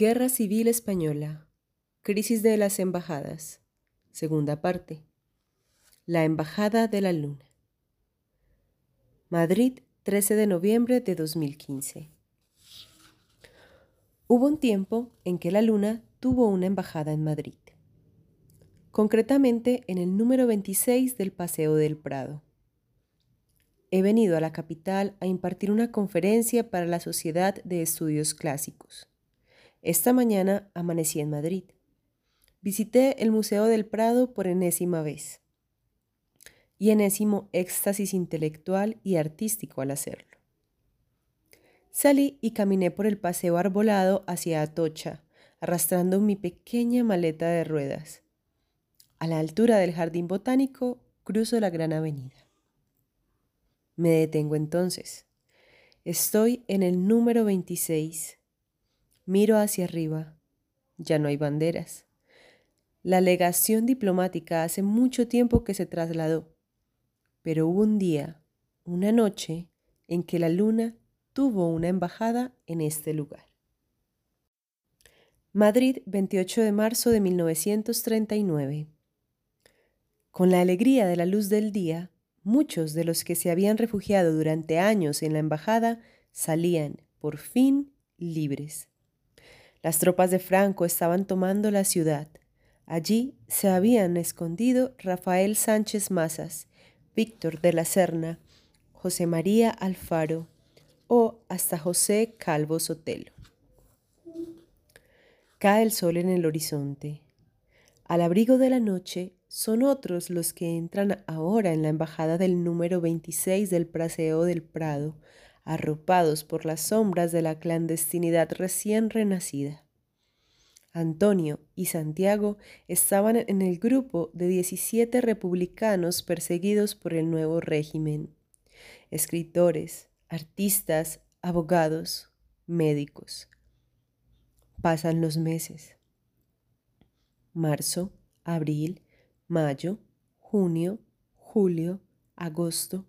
Guerra Civil Española. Crisis de las Embajadas. Segunda parte. La Embajada de la Luna. Madrid, 13 de noviembre de 2015. Hubo un tiempo en que la Luna tuvo una embajada en Madrid, concretamente en el número 26 del Paseo del Prado. He venido a la capital a impartir una conferencia para la Sociedad de Estudios Clásicos esta mañana amanecí en Madrid. Visité el Museo del Prado por enésima vez. Y enésimo éxtasis intelectual y artístico al hacerlo. Salí y caminé por el paseo arbolado hacia Atocha, arrastrando mi pequeña maleta de ruedas. A la altura del jardín botánico cruzo la gran avenida. Me detengo entonces. Estoy en el número 26 Miro hacia arriba. Ya no hay banderas. La legación diplomática hace mucho tiempo que se trasladó, pero hubo un día, una noche, en que la luna tuvo una embajada en este lugar. Madrid, 28 de marzo de 1939. Con la alegría de la luz del día, muchos de los que se habían refugiado durante años en la embajada salían, por fin, libres. Las tropas de Franco estaban tomando la ciudad. Allí se habían escondido Rafael Sánchez Mazas, Víctor de la Serna, José María Alfaro o hasta José Calvo Sotelo. Cae el sol en el horizonte. Al abrigo de la noche son otros los que entran ahora en la embajada del número 26 del Paseo del Prado arropados por las sombras de la clandestinidad recién renacida. Antonio y Santiago estaban en el grupo de 17 republicanos perseguidos por el nuevo régimen. Escritores, artistas, abogados, médicos. Pasan los meses. Marzo, abril, mayo, junio, julio, agosto,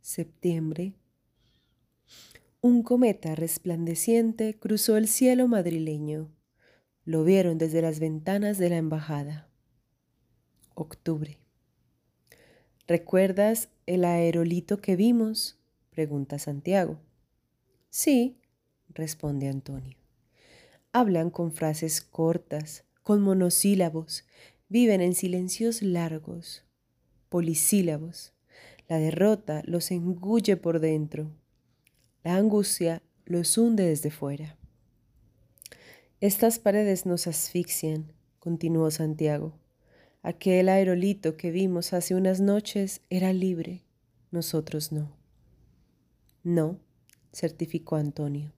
septiembre, un cometa resplandeciente cruzó el cielo madrileño. Lo vieron desde las ventanas de la embajada. Octubre. ¿Recuerdas el aerolito que vimos? pregunta Santiago. Sí, responde Antonio. Hablan con frases cortas, con monosílabos, viven en silencios largos, polisílabos. La derrota los engulle por dentro. La angustia los hunde desde fuera. Estas paredes nos asfixian, continuó Santiago. Aquel aerolito que vimos hace unas noches era libre, nosotros no. No, certificó Antonio.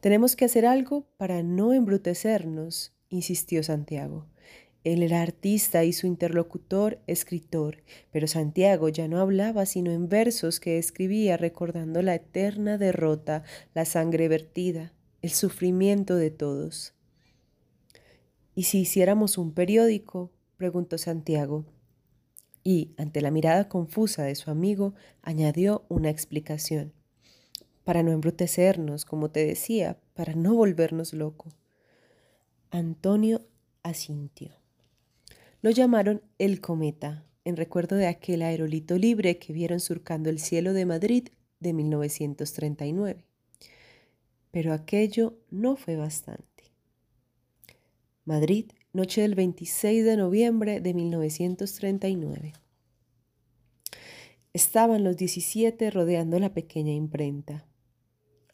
Tenemos que hacer algo para no embrutecernos, insistió Santiago. Él era artista y su interlocutor escritor, pero Santiago ya no hablaba sino en versos que escribía recordando la eterna derrota, la sangre vertida, el sufrimiento de todos. ¿Y si hiciéramos un periódico? preguntó Santiago. Y, ante la mirada confusa de su amigo, añadió una explicación. Para no embrutecernos, como te decía, para no volvernos loco. Antonio asintió. Lo llamaron el cometa, en recuerdo de aquel aerolito libre que vieron surcando el cielo de Madrid de 1939. Pero aquello no fue bastante. Madrid, noche del 26 de noviembre de 1939. Estaban los 17 rodeando la pequeña imprenta.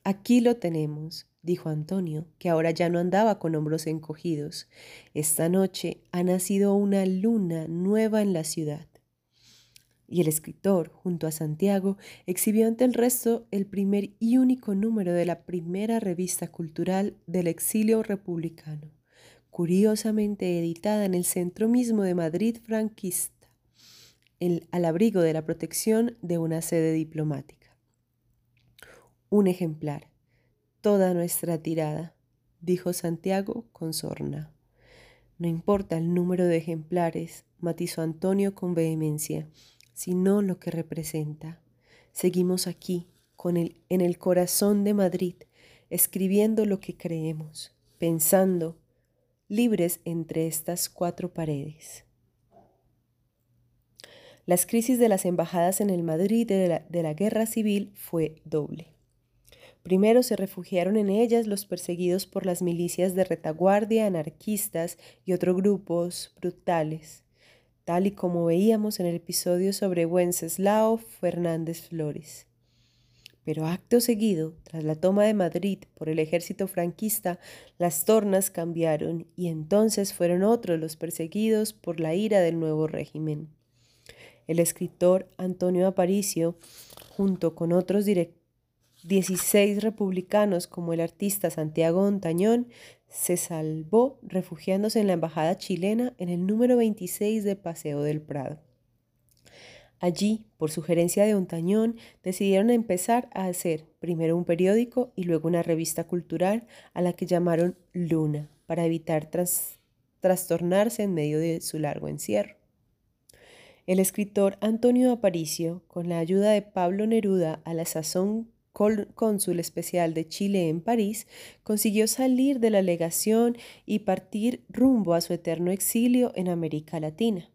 Aquí lo tenemos, dijo Antonio, que ahora ya no andaba con hombros encogidos. Esta noche ha nacido una luna nueva en la ciudad. Y el escritor, junto a Santiago, exhibió ante el resto el primer y único número de la primera revista cultural del exilio republicano, curiosamente editada en el centro mismo de Madrid franquista, el, al abrigo de la protección de una sede diplomática. Un ejemplar, toda nuestra tirada, dijo Santiago con sorna. No importa el número de ejemplares, matizó Antonio con vehemencia, sino lo que representa. Seguimos aquí, con el, en el corazón de Madrid, escribiendo lo que creemos, pensando, libres entre estas cuatro paredes. Las crisis de las embajadas en el Madrid de la, de la guerra civil fue doble. Primero se refugiaron en ellas los perseguidos por las milicias de retaguardia, anarquistas y otros grupos brutales, tal y como veíamos en el episodio sobre Wenceslao Fernández Flores. Pero acto seguido, tras la toma de Madrid por el ejército franquista, las tornas cambiaron y entonces fueron otros los perseguidos por la ira del nuevo régimen. El escritor Antonio Aparicio, junto con otros 16 republicanos como el artista Santiago Ontañón, se salvó refugiándose en la embajada chilena en el número 26 de Paseo del Prado. Allí, por sugerencia de Ontañón, decidieron empezar a hacer primero un periódico y luego una revista cultural a la que llamaron Luna, para evitar trastornarse en medio de su largo encierro. El escritor Antonio Aparicio, con la ayuda de Pablo Neruda, a la sazón cónsul especial de Chile en París, consiguió salir de la legación y partir rumbo a su eterno exilio en América Latina.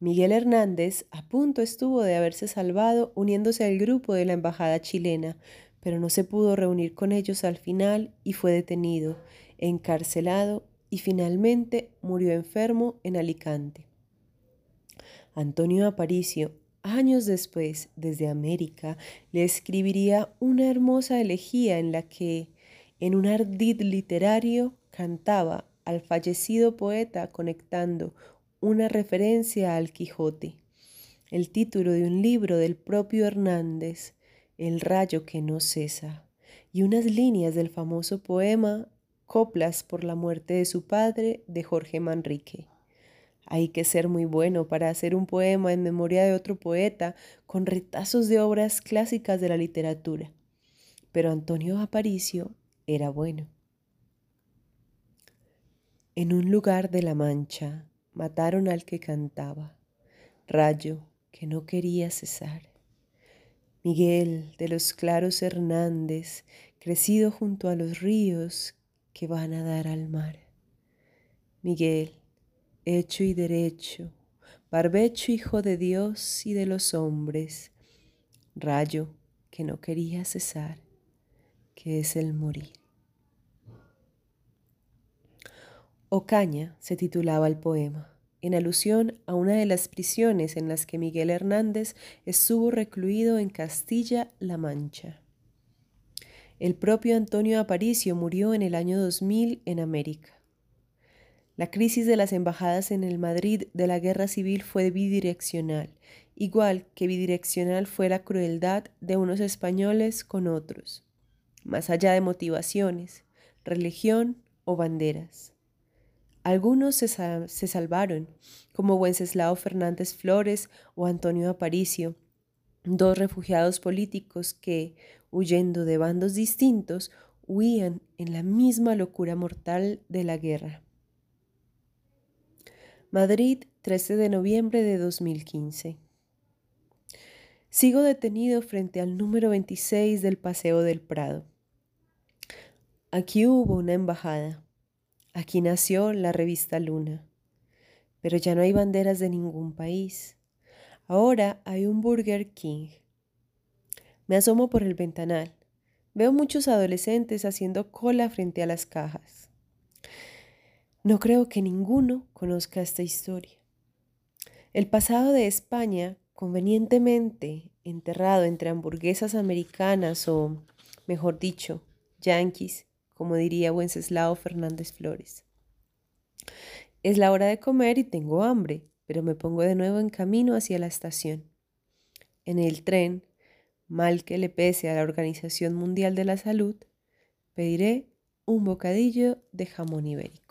Miguel Hernández a punto estuvo de haberse salvado uniéndose al grupo de la embajada chilena, pero no se pudo reunir con ellos al final y fue detenido, encarcelado y finalmente murió enfermo en Alicante. Antonio Aparicio, años después, desde América, le escribiría una hermosa elegía en la que, en un ardid literario, cantaba al fallecido poeta conectando una referencia al Quijote, el título de un libro del propio Hernández, El rayo que no cesa, y unas líneas del famoso poema Coplas por la muerte de su padre de Jorge Manrique. Hay que ser muy bueno para hacer un poema en memoria de otro poeta con retazos de obras clásicas de la literatura. Pero Antonio Aparicio era bueno. En un lugar de la Mancha, mataron al que cantaba, rayo que no quería cesar. Miguel de los Claros Hernández, crecido junto a los ríos que van a dar al mar. Miguel, hecho y derecho, barbecho hijo de Dios y de los hombres, rayo que no quería cesar, que es el morir. Ocaña se titulaba el poema, en alusión a una de las prisiones en las que Miguel Hernández estuvo recluido en Castilla-La Mancha. El propio Antonio Aparicio murió en el año 2000 en América. La crisis de las embajadas en el Madrid de la guerra civil fue bidireccional, igual que bidireccional fue la crueldad de unos españoles con otros, más allá de motivaciones, religión o banderas. Algunos se, salvaron, como Wenceslao Fernández Flores o Antonio Aparicio, dos refugiados políticos que, huyendo de bandos distintos, huían en la misma locura mortal de la guerra. Madrid, 13 de noviembre de 2015. Sigo detenido frente al número 26 del Paseo del Prado. Aquí hubo una embajada. Aquí nació la revista Luna, pero ya no hay banderas de ningún país. Ahora hay un Burger King. Me asomo por el ventanal. Veo muchos adolescentes haciendo cola frente a las cajas. No creo que ninguno conozca esta historia. El pasado de España, convenientemente enterrado entre hamburguesas americanas o, mejor dicho, yanquis, como diría Wenceslao Fernández Flores. Es la hora de comer y tengo hambre, pero me pongo de nuevo en camino hacia la estación. En el tren, mal que le pese a la Organización Mundial de la Salud, pediré un bocadillo de jamón ibérico.